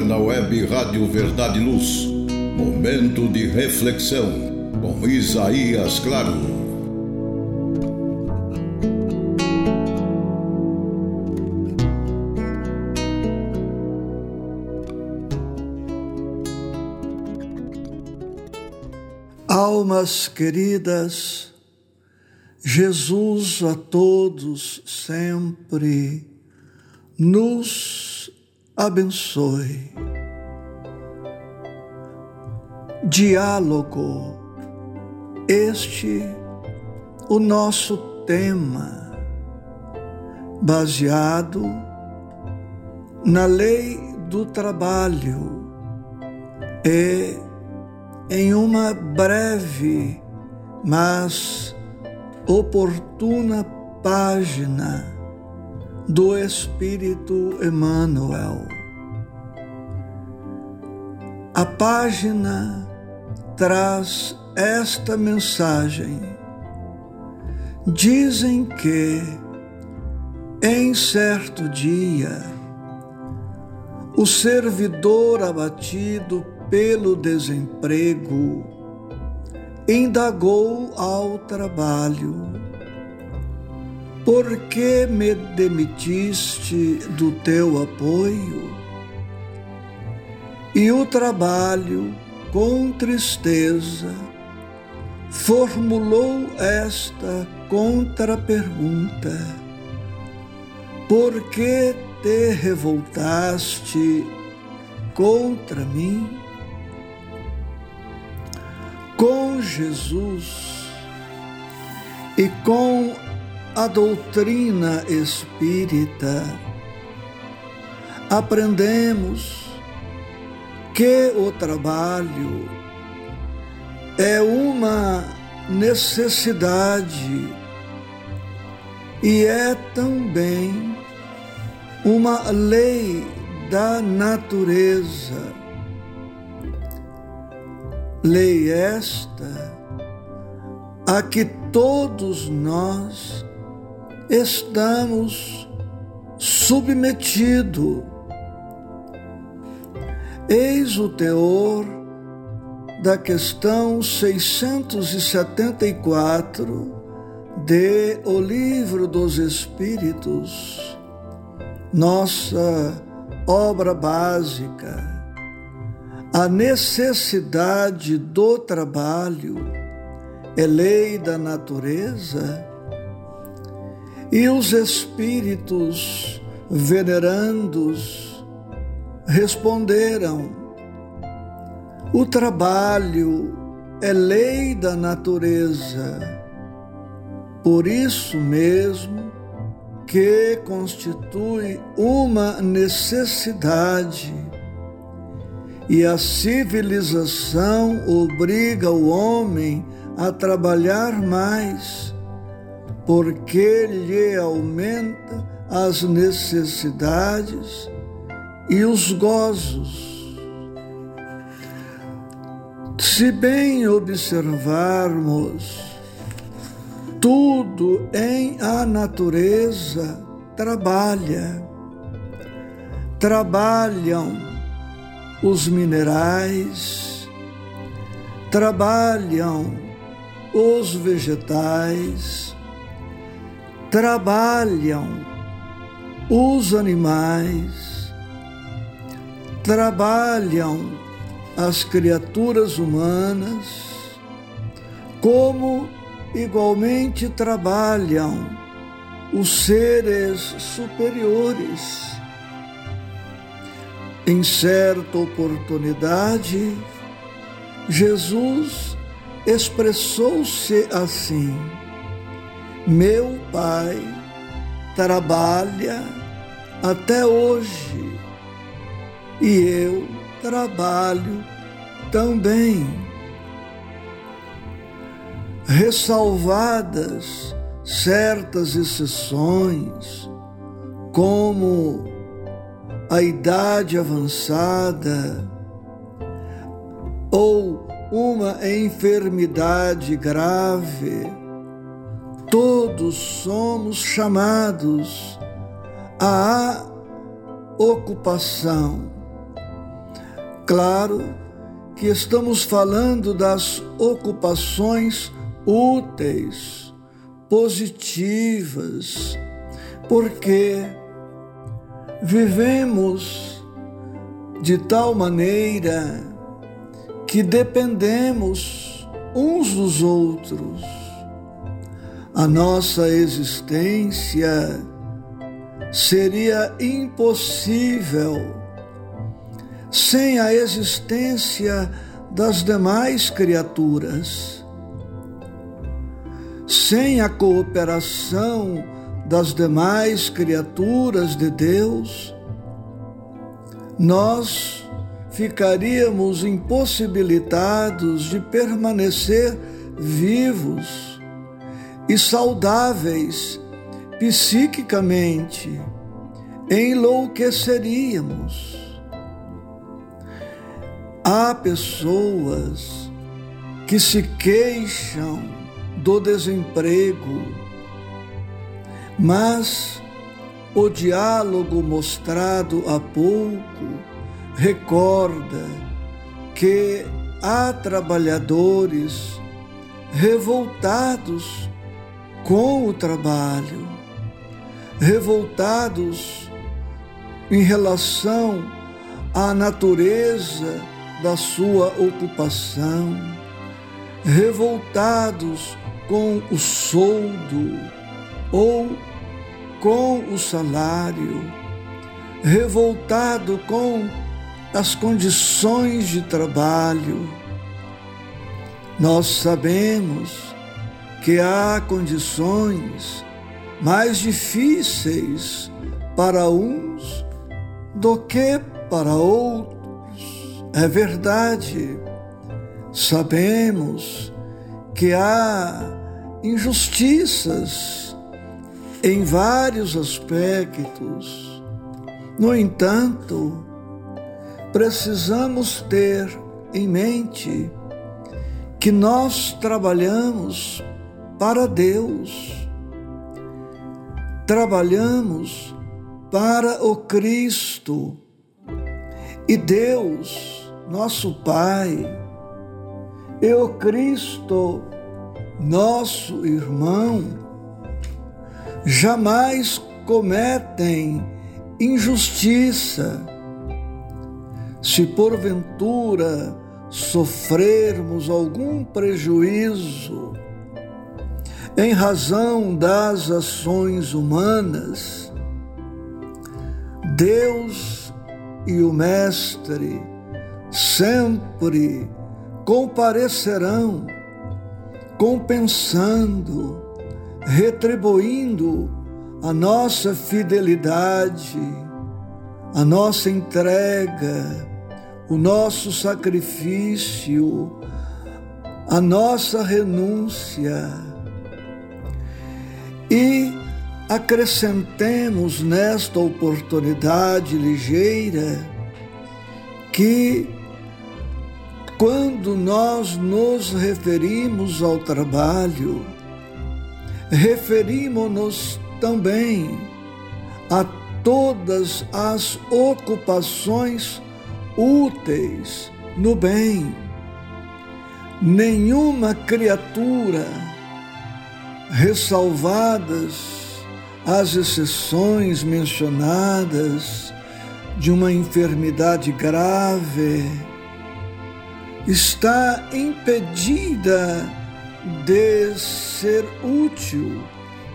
agora na web Rádio Verdade e Luz. Momento de reflexão com Isaías Claro. Almas queridas, Jesus a todos sempre nos abençoe. Diálogo, este o nosso tema, baseado na lei do trabalho e em uma breve, mas oportuna página do Espírito Emmanuel. A página traz esta mensagem. Dizem que, em certo dia, o servidor abatido pelo desemprego indagou ao trabalho por que me demitiste do teu apoio? E o trabalho, com tristeza, formulou esta contra-pergunta: Por que te revoltaste contra mim? Com Jesus e com a doutrina espírita, aprendemos que o trabalho é uma necessidade e é também uma lei da natureza. Lei esta a que todos nós estamos submetidos. Eis o teor da questão 674 de O Livro dos Espíritos, nossa obra básica, a necessidade do trabalho é lei da natureza e os espíritos venerandos responderam: o trabalho é lei da natureza, por isso mesmo que constitui uma necessidade. E a civilização obriga o homem a trabalhar mais porque lhe aumenta as necessidades e os gozos. Se bem observarmos, tudo em a natureza trabalha. Trabalham os minerais, trabalham os vegetais, trabalham os animais, trabalham as criaturas humanas, como igualmente trabalham os seres superiores. Em certa oportunidade, Jesus expressou-se assim: meu pai trabalha até hoje e eu trabalho também. Ressalvadas certas exceções, como a idade avançada ou uma enfermidade grave, Todos somos chamados à ocupação Claro que estamos falando das ocupações úteis, positivas, porque vivemos de tal maneira que dependemos uns dos outros. A nossa existência seria impossível sem a existência das demais criaturas, sem a cooperação das demais criaturas de Deus, nós ficaríamos impossibilitados de permanecer vivos e saudáveis psiquicamente, enlouqueceríamos. Há pessoas que se queixam do desemprego, mas o diálogo mostrado há pouco recorda que há trabalhadores revoltados com o trabalho revoltados em relação à natureza da sua ocupação, revoltados com o soldo ou com o salário, revoltado com as condições de trabalho. Nós sabemos que há condições mais difíceis para uns do que para outros. É verdade, sabemos que há injustiças em vários aspectos. No entanto, precisamos ter em mente que nós trabalhamos para Deus trabalhamos para o Cristo. E Deus, nosso Pai, e o Cristo, nosso irmão, jamais cometem injustiça. Se porventura sofrermos algum prejuízo, em razão das ações humanas, Deus e o Mestre sempre comparecerão, compensando, retribuindo a nossa fidelidade, a nossa entrega, o nosso sacrifício, a nossa renúncia e acrescentemos nesta oportunidade ligeira que, quando nós nos referimos ao trabalho, referimos-nos também a todas as ocupações úteis no bem. Nenhuma criatura ressalvadas as exceções mencionadas de uma enfermidade grave, está impedida de ser útil,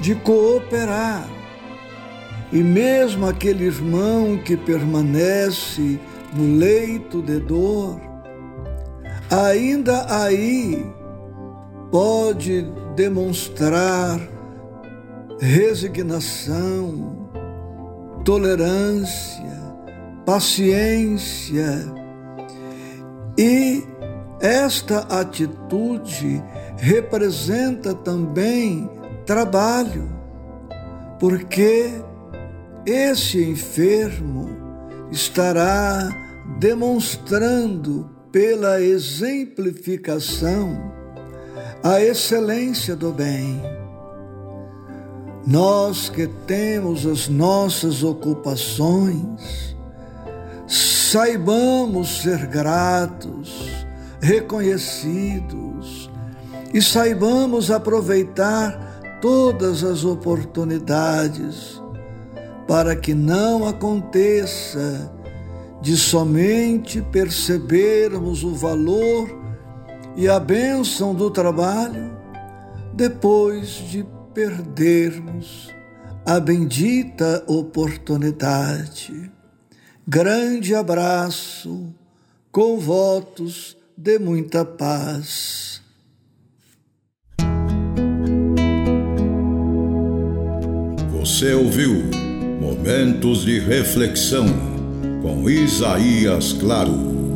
de cooperar. E mesmo aquele irmão que permanece no leito de dor, ainda aí pode demonstrar resignação, tolerância, paciência. E esta atitude representa também trabalho, porque esse enfermo estará demonstrando pela exemplificação a excelência do bem. Nós que temos as nossas ocupações, saibamos ser gratos, reconhecidos e saibamos aproveitar todas as oportunidades para que não aconteça de somente percebermos o valor e a bênção do trabalho depois de perdermos a bendita oportunidade. Grande abraço, com votos de muita paz. Você ouviu Momentos de Reflexão com Isaías Claro.